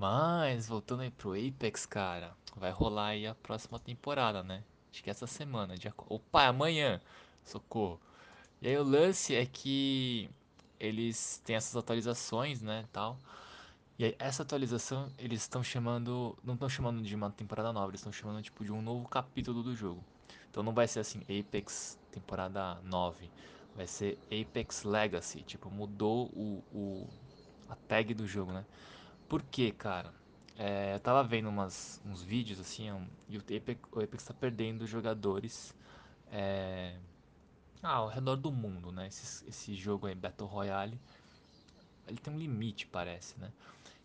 Mas, voltando aí pro Apex, cara, vai rolar aí a próxima temporada, né? Acho que essa semana, dia... Opa, é amanhã! Socorro. E aí o lance é que eles têm essas atualizações, né, tal. E aí essa atualização eles estão chamando, não estão chamando de uma temporada nova, eles estão chamando tipo de um novo capítulo do jogo. Então não vai ser assim Apex temporada 9, vai ser Apex Legacy, tipo mudou o, o a tag do jogo, né? Por quê, cara? É, eu tava vendo umas, uns vídeos assim, um, e o Apex, o Apex tá perdendo jogadores é, ao redor do mundo, né? Esse, esse jogo aí, Battle Royale, ele tem um limite, parece, né?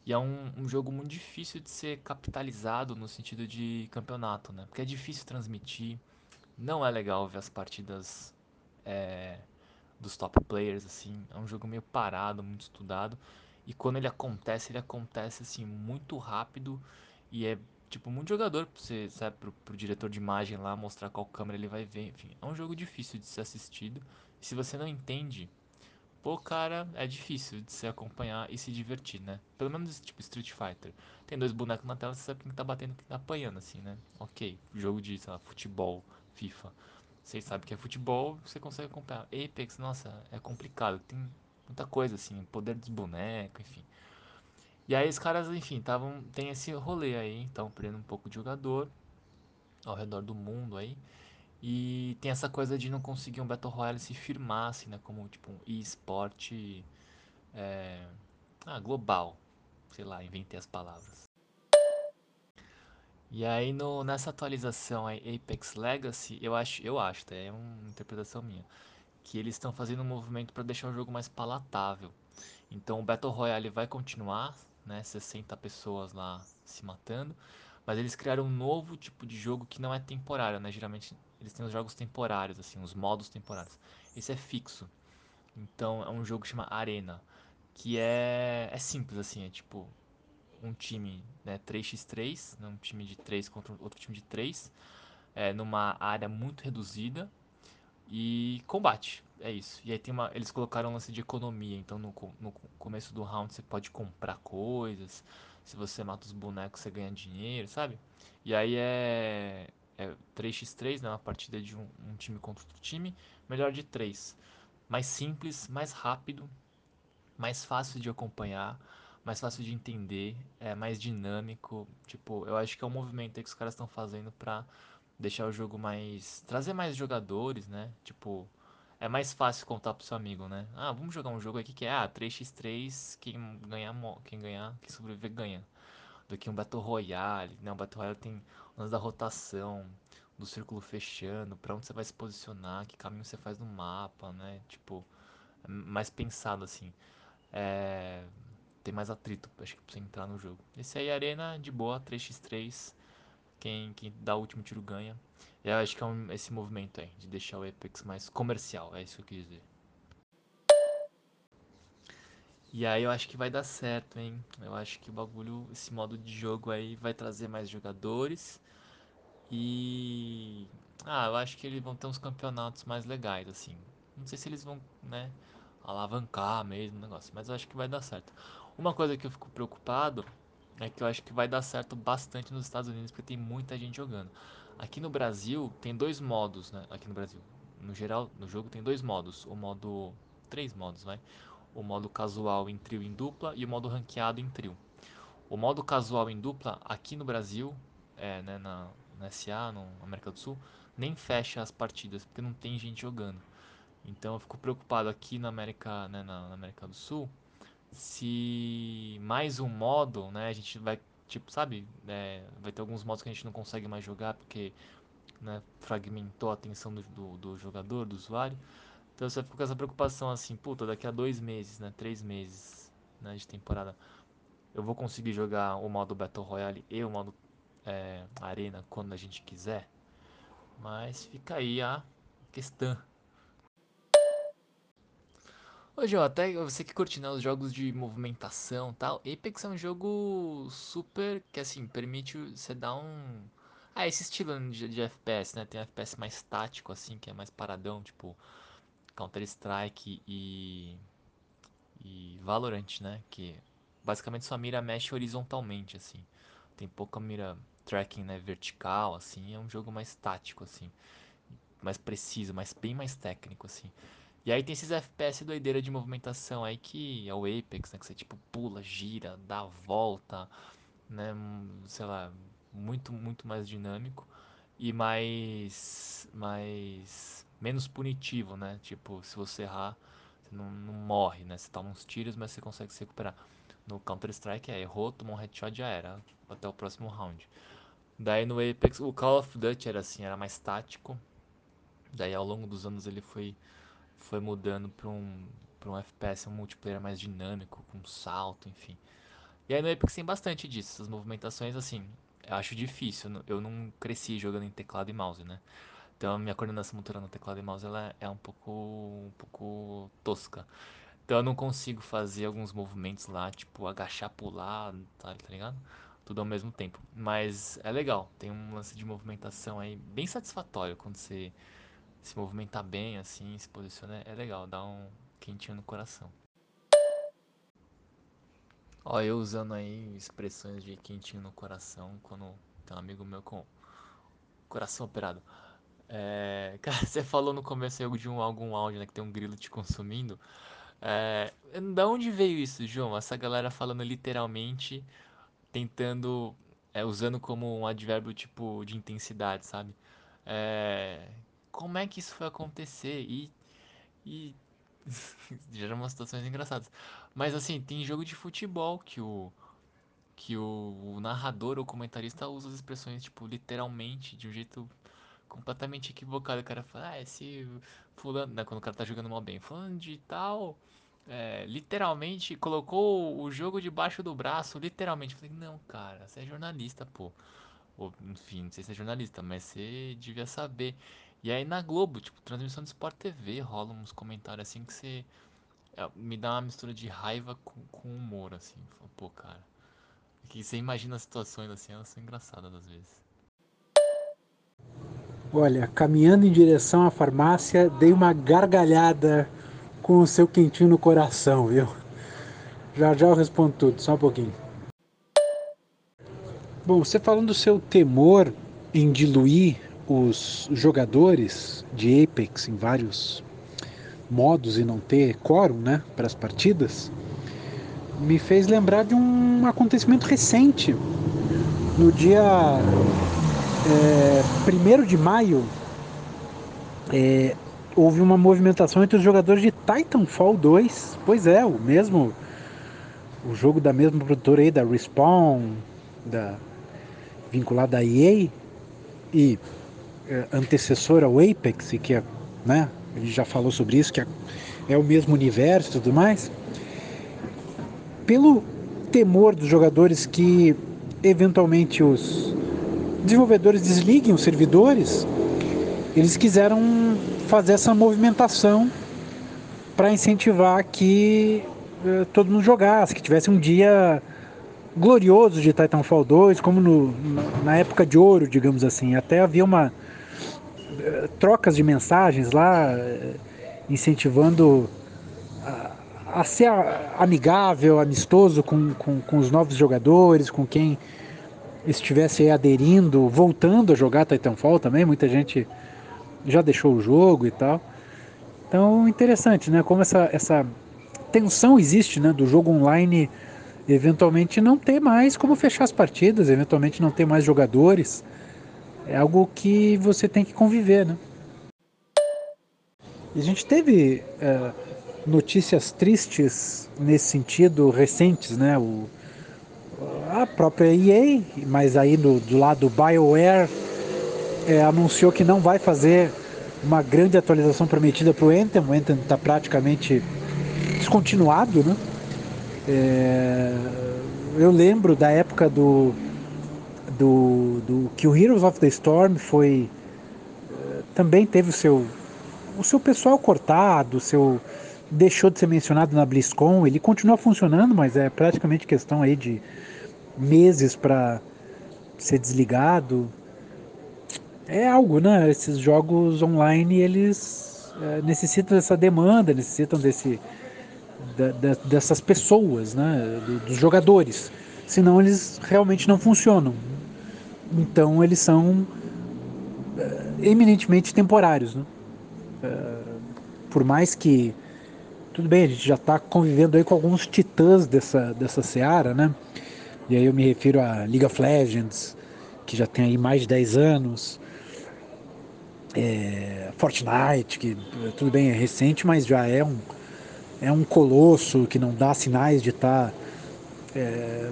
E é um, um jogo muito difícil de ser capitalizado no sentido de campeonato, né? Porque é difícil transmitir, não é legal ver as partidas é, dos top players, assim. É um jogo meio parado, muito estudado. E quando ele acontece, ele acontece, assim, muito rápido. E é, tipo, muito jogador pra você, sabe, pro, pro diretor de imagem lá mostrar qual câmera ele vai ver. Enfim, é um jogo difícil de ser assistido. E se você não entende Pô, cara, é difícil de se acompanhar e se divertir, né? Pelo menos tipo Street Fighter. Tem dois bonecos na tela, você sabe quem tá batendo quem tá apanhando, assim, né? Ok, jogo de, sei lá, futebol, FIFA. Você sabe que é futebol, você consegue acompanhar. Apex, nossa, é complicado. Tem muita coisa, assim, poder dos bonecos, enfim. E aí os caras, enfim, estavam. Tem esse rolê aí, estavam perdendo um pouco de jogador ao redor do mundo aí. E tem essa coisa de não conseguir um Battle Royale se firmar, assim, né? Como tipo um e-sport é, ah, global. Sei lá, inventei as palavras. E aí no, nessa atualização aí, Apex Legacy, eu acho, eu acho, tá? é uma interpretação minha, que eles estão fazendo um movimento para deixar o jogo mais palatável. Então o Battle Royale vai continuar, né? 60 pessoas lá se matando, mas eles criaram um novo tipo de jogo que não é temporário, né? Geralmente eles têm os jogos temporários, assim, os modos temporários. Esse é fixo. Então é um jogo que chama Arena, que é é simples assim, é tipo um time, né, 3x3, né, um time de 3 contra outro time de 3, é, numa área muito reduzida e combate. É isso. E aí tem uma, eles colocaram um lance de economia, então no, no começo do round você pode comprar coisas, se você mata os bonecos você ganha dinheiro, sabe? E aí é, é 3x3, né, uma partida de um, um time contra outro time, melhor de 3. Mais simples, mais rápido, mais fácil de acompanhar, mais fácil de entender, é mais dinâmico. Tipo, eu acho que é um movimento que os caras estão fazendo pra deixar o jogo mais. trazer mais jogadores, né? Tipo, é mais fácil contar pro seu amigo, né? Ah, vamos jogar um jogo aqui que é ah, 3x3, quem ganhar, quem ganhar, quem sobreviver ganha. Do que um Battle Royale, né? O Battle Royale tem o da rotação, do círculo fechando, pra onde você vai se posicionar, que caminho você faz no mapa, né? Tipo, é mais pensado assim é, tem mais atrito, acho que pra você entrar no jogo. Esse aí, Arena, de boa, 3x3. Quem, quem dá o último tiro ganha. Eu acho que é um, esse movimento aí, de deixar o Apex mais comercial, é isso que eu quis dizer. E aí eu acho que vai dar certo, hein? Eu acho que o bagulho, esse modo de jogo aí vai trazer mais jogadores. E. Ah, eu acho que eles vão ter uns campeonatos mais legais, assim. Não sei se eles vão, né, alavancar mesmo o negócio, mas eu acho que vai dar certo. Uma coisa que eu fico preocupado é que eu acho que vai dar certo bastante nos Estados Unidos, porque tem muita gente jogando. Aqui no Brasil tem dois modos, né? Aqui no Brasil. No geral, no jogo tem dois modos. O modo. Três modos, vai. O modo casual em trio em dupla e o modo ranqueado em trio. O modo casual em dupla, aqui no Brasil, é, né, na, na SA, na América do Sul, nem fecha as partidas, porque não tem gente jogando. Então eu fico preocupado aqui na América, né, na, na América do Sul, se mais um modo, né, a gente vai, tipo, sabe, é, vai ter alguns modos que a gente não consegue mais jogar porque né, fragmentou a atenção do, do, do jogador, do usuário. Então você fica com essa preocupação assim, puta, daqui a dois meses, né, três meses né, de temporada, eu vou conseguir jogar o modo Battle Royale e o modo é, Arena quando a gente quiser. Mas fica aí a questão. Ô, João, até você que curte né, os jogos de movimentação e tal, Apex é um jogo super que assim permite você dar um. Ah, esse estilo de, de FPS, né? Tem FPS mais tático, assim, que é mais paradão, tipo Counter-Strike e. e Valorant, né? Que basicamente sua mira mexe horizontalmente, assim. Tem pouca mira tracking, né, vertical, assim. É um jogo mais tático, assim. Mais preciso, mais, bem mais técnico, assim. E aí tem esses FPS doideira de movimentação aí que é o Apex, né? Que você tipo pula, gira, dá a volta, né? Sei lá, muito, muito mais dinâmico e mais, mais menos punitivo, né? Tipo, se você errar, você não, não morre, né? Você toma uns tiros, mas você consegue se recuperar. No Counter Strike é errou, tomou um headshot já era, até o próximo round. Daí no Apex, o Call of Duty era assim, era mais tático. Daí ao longo dos anos ele foi foi mudando para um para um FPS, um multiplayer mais dinâmico, com salto, enfim. E aí no Apex tem bastante disso, essas movimentações assim, eu acho difícil, eu não cresci jogando em teclado e mouse, né? Então a minha coordenação motora no teclado e mouse ela é um pouco um pouco tosca. Então eu não consigo fazer alguns movimentos lá, tipo agachar, pular, tá, tá ligado? Tudo ao mesmo tempo. Mas é legal, tem um lance de movimentação aí bem satisfatório quando você se movimentar bem, assim, se posiciona, é legal, dá um quentinho no coração. Ó, eu usando aí expressões de quentinho no coração quando tem um amigo meu com coração operado. É, cara, você falou no começo aí de um, algum áudio, né, que tem um grilo te consumindo. É, da onde veio isso, João? Essa galera falando literalmente, tentando, é, usando como um advérbio tipo de intensidade, sabe? É, como é que isso foi acontecer? E, e geram umas situações engraçadas. Mas assim, tem jogo de futebol que o que o, o narrador ou comentarista usa as expressões tipo literalmente de um jeito completamente equivocado. O cara fala, ah, esse fulano, né, quando o cara tá jogando mal bem, fulano de tal, é, literalmente colocou o jogo debaixo do braço, literalmente. Falei, não, cara, você é jornalista, pô. Ou, enfim, não sei se é jornalista, mas você devia saber. E aí na Globo, tipo, transmissão de Sport TV, rola uns comentários assim que você. é, me dá uma mistura de raiva com, com humor, assim. Pô, cara. Que você imagina as situações assim, elas são engraçadas às vezes. Olha, caminhando em direção à farmácia, dei uma gargalhada com o seu quentinho no coração, viu? Já já eu respondo tudo, só um pouquinho. Bom, você falando do seu temor em diluir os jogadores de Apex em vários modos e não ter quórum, né, para as partidas, me fez lembrar de um acontecimento recente. No dia é, 1 de maio, é, houve uma movimentação entre os jogadores de Titanfall 2. Pois é, o mesmo. O jogo da mesma produtora aí, da Respawn, da, vinculada à EA e é, antecessora ao Apex, que é, né, gente já falou sobre isso, que é, é o mesmo universo e tudo mais pelo temor dos jogadores que eventualmente os desenvolvedores desliguem os servidores, eles quiseram fazer essa movimentação para incentivar que uh, todo mundo jogasse, que tivesse um dia glorioso de Titanfall 2, como no, na época de ouro, digamos assim. Até havia uma trocas de mensagens lá, uh, incentivando a ser amigável, amistoso com, com, com os novos jogadores, com quem estivesse aderindo, voltando a jogar Titanfall também. Muita gente já deixou o jogo e tal. Então, interessante, né? Como essa, essa tensão existe, né? Do jogo online eventualmente não ter mais como fechar as partidas, eventualmente não ter mais jogadores. É algo que você tem que conviver, né? E a gente teve é, notícias tristes nesse sentido recentes, né? O, a própria EA, mas aí do, do lado do BioWare é, anunciou que não vai fazer uma grande atualização prometida para o Anthem. O Anthem está praticamente descontinuado, né? É, eu lembro da época do, do, do que o Heroes of the Storm foi é, também teve o seu o seu pessoal cortado, o seu deixou de ser mencionado na BlizzCon, ele continua funcionando, mas é praticamente questão aí de meses para ser desligado. É algo, né? Esses jogos online eles é, necessitam dessa demanda, necessitam desse de, de, dessas pessoas, né, dos jogadores. Senão eles realmente não funcionam. Então eles são é, eminentemente temporários. Né? É, por mais que. Tudo bem, a gente já está convivendo aí com alguns titãs dessa, dessa seara, né? E aí eu me refiro a League of Legends, que já tem aí mais de 10 anos. É, Fortnite, que tudo bem, é recente, mas já é um, é um colosso que não dá sinais de estar tá, é,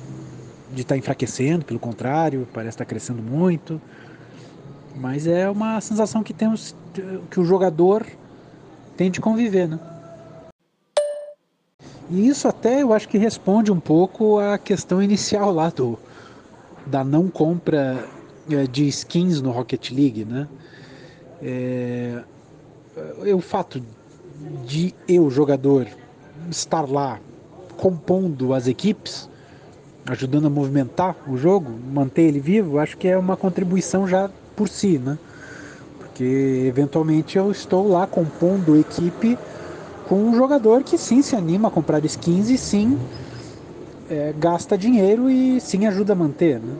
de estar tá enfraquecendo, pelo contrário, parece estar tá crescendo muito. Mas é uma sensação que temos que o jogador tem de conviver, né? E isso até eu acho que responde um pouco à questão inicial lá do da não compra é, de skins no Rocket League, né? É, é, o fato de eu, jogador, estar lá compondo as equipes, ajudando a movimentar o jogo, manter ele vivo, acho que é uma contribuição já por si, né? Porque eventualmente eu estou lá compondo equipe com um jogador que sim se anima a comprar skins e sim é, gasta dinheiro e sim ajuda a manter, né?